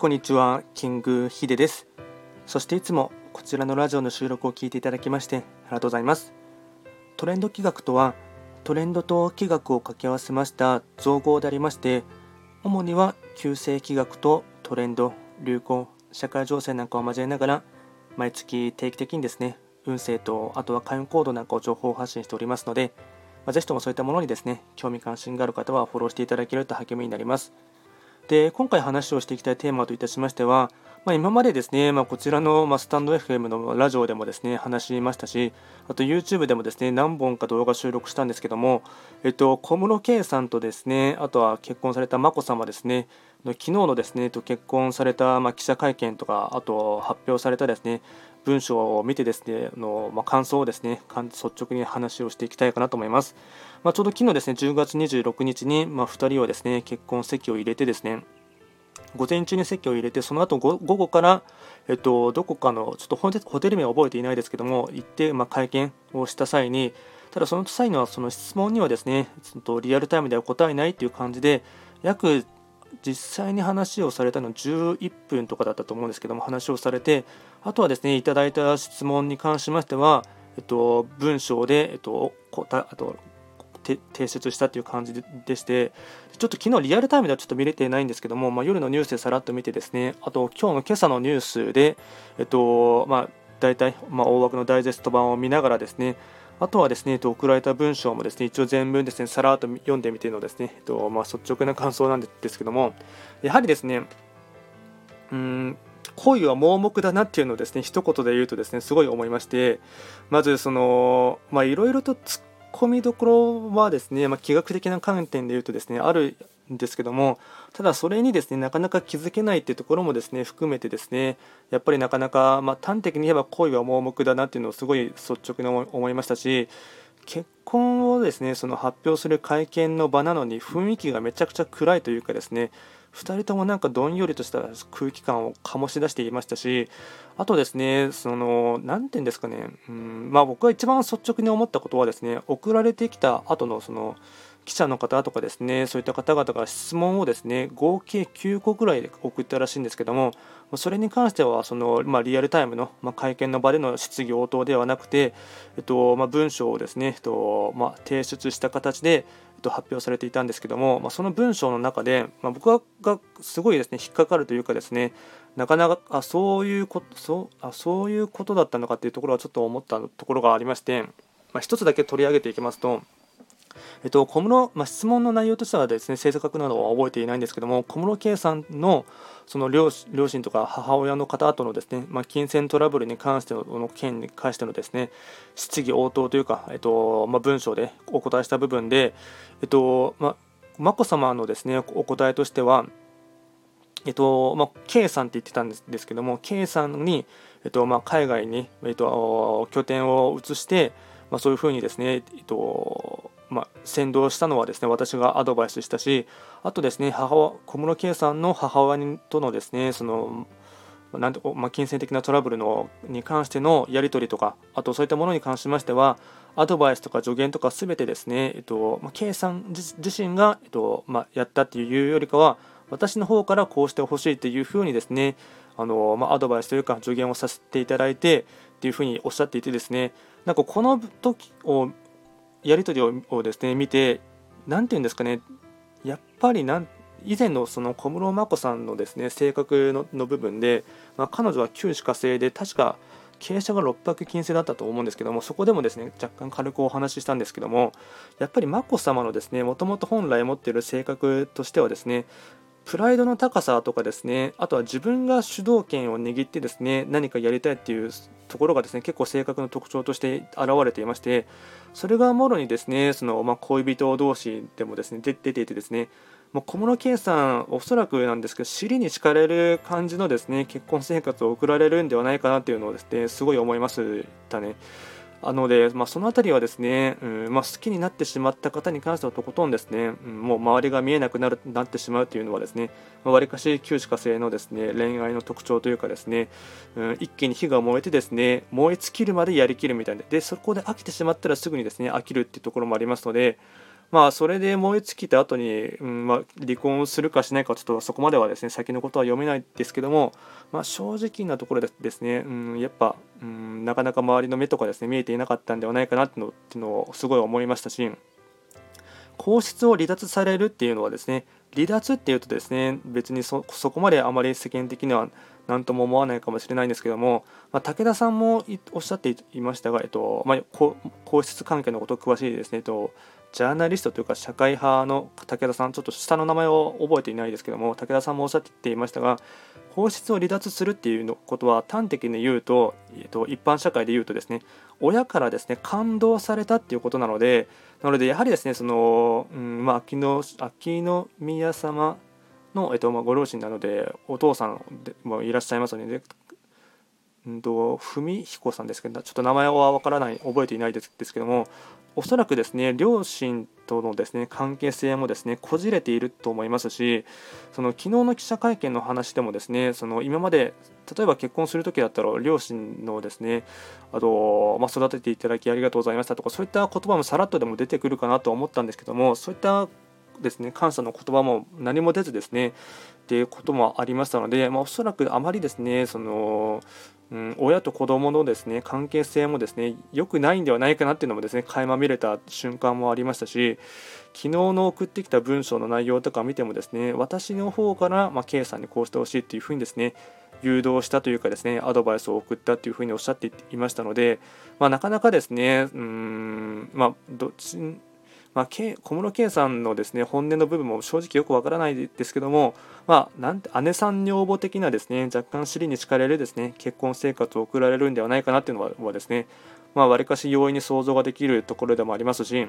こんにちは、キングヒデです。そしていつもこちらのラジオの収録を聞いていただきましてありがとうございます。トレンド企画とは、トレンドと企画を掛け合わせました造語でありまして、主には旧世企画とトレンド、流行、社会情勢なんかを交えながら、毎月定期的にですね、運勢とあとは開運コードなんかを情報発信しておりますので、まあ、ぜひともそういったものにですね、興味関心がある方はフォローしていただけると励みになります。で今回話をしていきたいテーマといたしましては、まあ、今までですね、まあ、こちらの、ま、スタンド FM のラジオでもですね話しましたし、あと YouTube でもですね何本か動画収録したんですけども、えっと、小室圭さんとですねあとは結婚された眞子さまですね、昨日のですねと結婚された、まあ、記者会見とか、あと発表されたですね文章を見てですねの、まあ、感想をですね率直に話をしていきたいかなと思います。まあ、ちょうど昨日ですね10月26日に、まあ、2人はですね結婚籍を入れてですね午前中に席を入れてその後午後から、えっと、どこかのちょっとホテル名は覚えていないですけども行って、まあ、会見をした際にただその際にはその質問にはですねちょっとリアルタイムでは答えないという感じで約実際に話をされたの11分とかだったと思うんですけども話をされてあとはですねいただいた質問に関しましては、えっと、文章で、えっと、あと提出したという感じでしてちょっと昨日リアルタイムではちょっと見れてないんですけども、まあ、夜のニュースでさらっと見てですねあと今日の今朝のニュースで、えっとまあ、大体、まあ、大枠のダイジェスト版を見ながらですねあとはですね、えっと送られた文章もですね、一応全文ですね、さらっと読んでみてのですね、えっとまあ、率直な感想なんですけども、やはりですね、うん、恋は盲目だなっていうのをですね、一言で言うとですね、すごい思いまして、まずその、まあいろいろと突っ込みどころはですね、まあ、気学的な観点で言うとですね、あるですけどもただそれにですねなかなか気づけないっていうところもですね含めてですねやっぱりなかなか、まあ、端的に言えば恋は盲目だなっていうのをすごい率直に思いましたし結婚をですねその発表する会見の場なのに雰囲気がめちゃくちゃ暗いというかですね2人ともなんかどんよりとした空気感を醸し出していましたしあとですねその何て言うんですかねうんまあ僕が一番率直に思ったことはですね送られてきた後のその記者の方とかですねそういった方々が質問をですね合計9個ぐらいで送ったらしいんですけどもそれに関してはその、まあ、リアルタイムの、まあ、会見の場での質疑応答ではなくて、えっとまあ、文章をですね、えっとまあ、提出した形で、えっと、発表されていたんですけども、まあ、その文章の中で、まあ、僕がすごいですね引っかかるというかですねなかなかあそういうことそうあそういうことだったのかっていうところはちょっと思ったところがありまして、まあ、一つだけ取り上げていきますとえっと、小室、まあ、質問の内容としてはですね正確なのは覚えていないんですけども小室圭さんのその両両親とか母親の方とのですね、まあ、金銭トラブルに関しての件に関してのですね質疑応答というか、えっとまあ、文章でお答えした部分で、えっとまあ、眞子さまのですねお答えとしてはえっとまあ、K さんって言ってたんですけども K さんに、えっとまあ、海外に、えっと、拠点を移して、まあ、そういうふうにですね、えっとまあ、先導したのはですね私がアドバイスしたしあとですね母小室圭さんの母親とのですねそのなんてまあ、金銭的なトラブルのに関してのやり取りとかあとそういったものに関しましてはアドバイスとか助言とかすべてですね、えっとまあ、K さん自身が、えっとまあ、やったっていうよりかは私の方からこうしてほしいというふうにですねあの、まあ、アドバイスというか助言をさせていただいてっていうふうにおっしゃっていてですねなんかこの時をやり取りをですね見て何て言うんですかね。やっぱりなん以前のその小室眞子さんのですね性格の部分で、まあ、彼女は旧歯科生で確か傾斜が6泊金星だったと思うんですけどもそこでもですね若干軽くお話ししたんですけどもやっぱり眞子さまのですねもともと本来持っている性格としてはですねプライドの高さとかですねあとは自分が主導権を握ってですね何かやりたいっていうところがですね結構性格の特徴として現れていましてそれがもろにですねその、まあ、恋人同士でもですね出ていてですねもう小室圭さんおそらくなんですけど尻に敷かれる感じのですね結婚生活を送られるんではないかなというのをですねすごい思いましたね。あので、まあ、その辺りはですね、うんまあ、好きになってしまった方に関してはとことんですね、うん、もう周りが見えなくなるなってしまうというのはですねわり、かし旧歯科生のですね恋愛の特徴というかですね、うん、一気に火が燃えてですね燃え尽きるまでやりきるみたいな。でそこで飽きてしまったらすぐにですね飽きるっていうところもありますのでまあそれで燃え尽きた後に、うんまあ、離婚するかしないかちょっとそこまではですね先のことは読めないですけども、まあ、正直なところでですね、うん、やっぱ、うん、なかなか周りの目とかですね見えていなかったんではないかなっていうのいうのをすごい思いましたし皇室を離脱されるっていうのはですね離脱っていうとですね別にそこまであまり世間的には何とも思わないかもしれないんですけども、まあ、武田さんもおっしゃっていましたが、えっとまあ、皇室関係のこと詳しいですね、えっと、ジャーナリストというか社会派の武田さん、ちょっと下の名前を覚えていないですけども、武田さんもおっしゃっていましたが、皇室を離脱するっていうことは端的に言うと、えっと、一般社会で言うとですね、親からですね、感動されたっていうことなので、なのでやはりですね、その、うんまあ、秋の秋の宮様の、えっとまあ、ご両親なのでお父さんもいらっしゃいますので、うんと文彦さんですけどちょっと名前は分からない覚えていないですですけどもおそらくですね両親とのですね関係性もですねこじれていると思いますしその昨日の記者会見の話でもですねその今まで例えば結婚する時だったら両親のですねあと、まあ、育てていただきありがとうございましたとかそういった言葉もさらっとでも出てくるかなと思ったんですけどもそういったですね感謝の言葉も何も出ずですねっていうこともありましたので、まあ、おそらくあまりですねその、うん、親と子供のですね関係性もですね良くないんではないかなっていうのもですね垣間見れた瞬間もありましたし昨日の送ってきた文章の内容とか見てもですね私の方から、まあ、K さんにこうしてほしいっていうふうにですね誘導したというかですねアドバイスを送ったというふうにおっしゃっていましたので、まあ、なかなかですねうんまあどっちまあ、小室圭さんのですね本音の部分も正直よくわからないですけども、まあ、なんて姉さん女房的なですね若干尻に敷かれるですね結婚生活を送られるんではないかなっていうのはですねまあ、割かし容易に想像ができるところでもありますし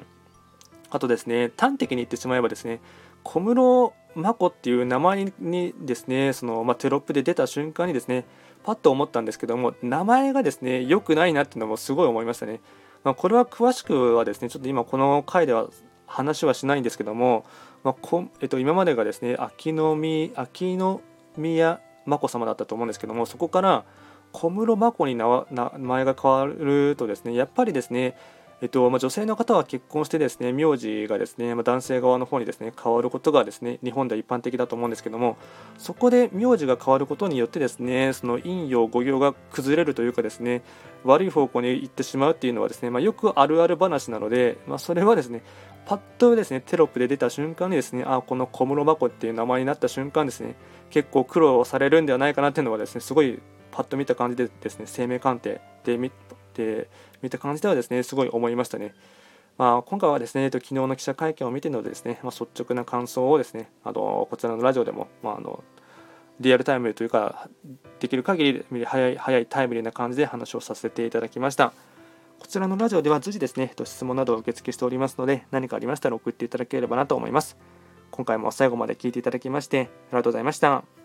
あとですね端的に言ってしまえばですね小室眞子っていう名前にですねその、まあ、テロップで出た瞬間にですねパッと思ったんですけども名前がですね良くないなっていうのもすごい思いましたね。まあ、これは詳しくはですねちょっと今この回では話はしないんですけども、まあこえっと、今までがですね秋の秋の宮眞子さまだったと思うんですけどもそこから小室眞子に名前が変わるとですねやっぱりですねえっとまあ、女性の方は結婚してですね名字がですね、まあ、男性側の方にですね変わることがですね日本では一般的だと思うんですけどもそこで名字が変わることによってですねその陰陽五行が崩れるというかですね悪い方向に行ってしまうっていうのはですね、まあ、よくあるある話なので、ま、それはですねパッとですねテロップで出た瞬間にですねあこの小室眞子っていう名前になった瞬間ですね結構苦労されるんではないかなっていうのはですねすごいパッと見た感じでですね生命鑑定で見て見た感じではですねすごい思いましたね。まあ、今回はですね、えっと昨日の記者会見を見てのですね、まあ、率直な感想をですね、あのこちらのラジオでも、まあ、あのリアルタイムというか、できる限り早い早いタイムリーな感じで話をさせていただきました。こちらのラジオでは随時ですね、質問などを受付しておりますので、何かありましたら送っていただければなと思います。今回も最後まで聞いていただきまして、ありがとうございました。